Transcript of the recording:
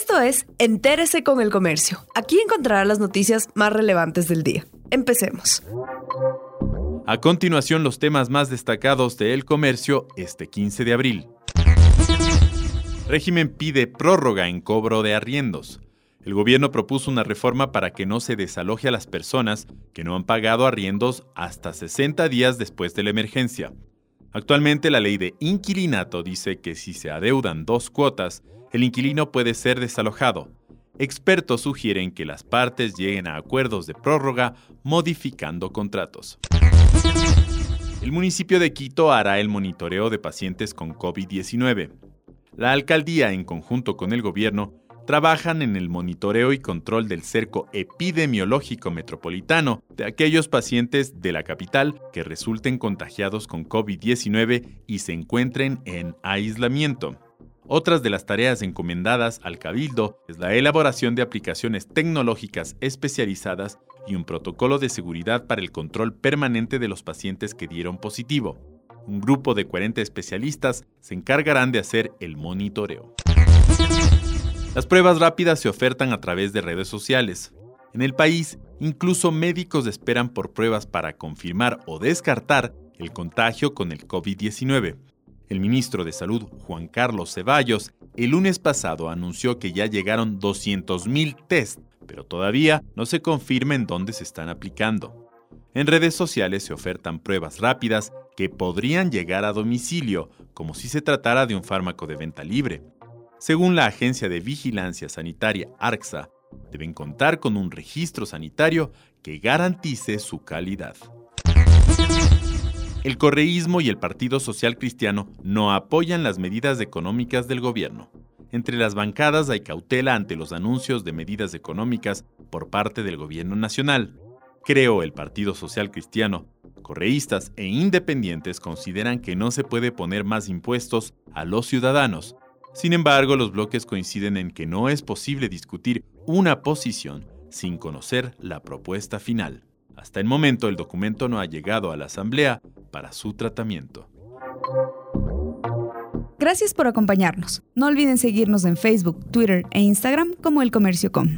Esto es Entérese con el Comercio. Aquí encontrará las noticias más relevantes del día. Empecemos. A continuación, los temas más destacados de El Comercio este 15 de abril. Régimen pide prórroga en cobro de arriendos. El gobierno propuso una reforma para que no se desaloje a las personas que no han pagado arriendos hasta 60 días después de la emergencia. Actualmente la ley de inquilinato dice que si se adeudan dos cuotas, el inquilino puede ser desalojado. Expertos sugieren que las partes lleguen a acuerdos de prórroga modificando contratos. El municipio de Quito hará el monitoreo de pacientes con COVID-19. La alcaldía, en conjunto con el gobierno, trabajan en el monitoreo y control del cerco epidemiológico metropolitano de aquellos pacientes de la capital que resulten contagiados con COVID-19 y se encuentren en aislamiento. Otras de las tareas encomendadas al Cabildo es la elaboración de aplicaciones tecnológicas especializadas y un protocolo de seguridad para el control permanente de los pacientes que dieron positivo. Un grupo de 40 especialistas se encargarán de hacer el monitoreo. Las pruebas rápidas se ofertan a través de redes sociales. En el país, incluso médicos esperan por pruebas para confirmar o descartar el contagio con el COVID-19. El ministro de Salud, Juan Carlos Ceballos, el lunes pasado anunció que ya llegaron 200.000 test, pero todavía no se confirma en dónde se están aplicando. En redes sociales se ofertan pruebas rápidas que podrían llegar a domicilio, como si se tratara de un fármaco de venta libre. Según la Agencia de Vigilancia Sanitaria ARCSA, deben contar con un registro sanitario que garantice su calidad. El correísmo y el Partido Social Cristiano no apoyan las medidas económicas del gobierno. Entre las bancadas hay cautela ante los anuncios de medidas económicas por parte del gobierno nacional. Creo el Partido Social Cristiano, correístas e independientes consideran que no se puede poner más impuestos a los ciudadanos sin embargo, los bloques coinciden en que no es posible discutir una posición sin conocer la propuesta final. Hasta el momento el documento no ha llegado a la Asamblea para su tratamiento. Gracias por acompañarnos. No olviden seguirnos en Facebook, Twitter e Instagram como El Comercio Com.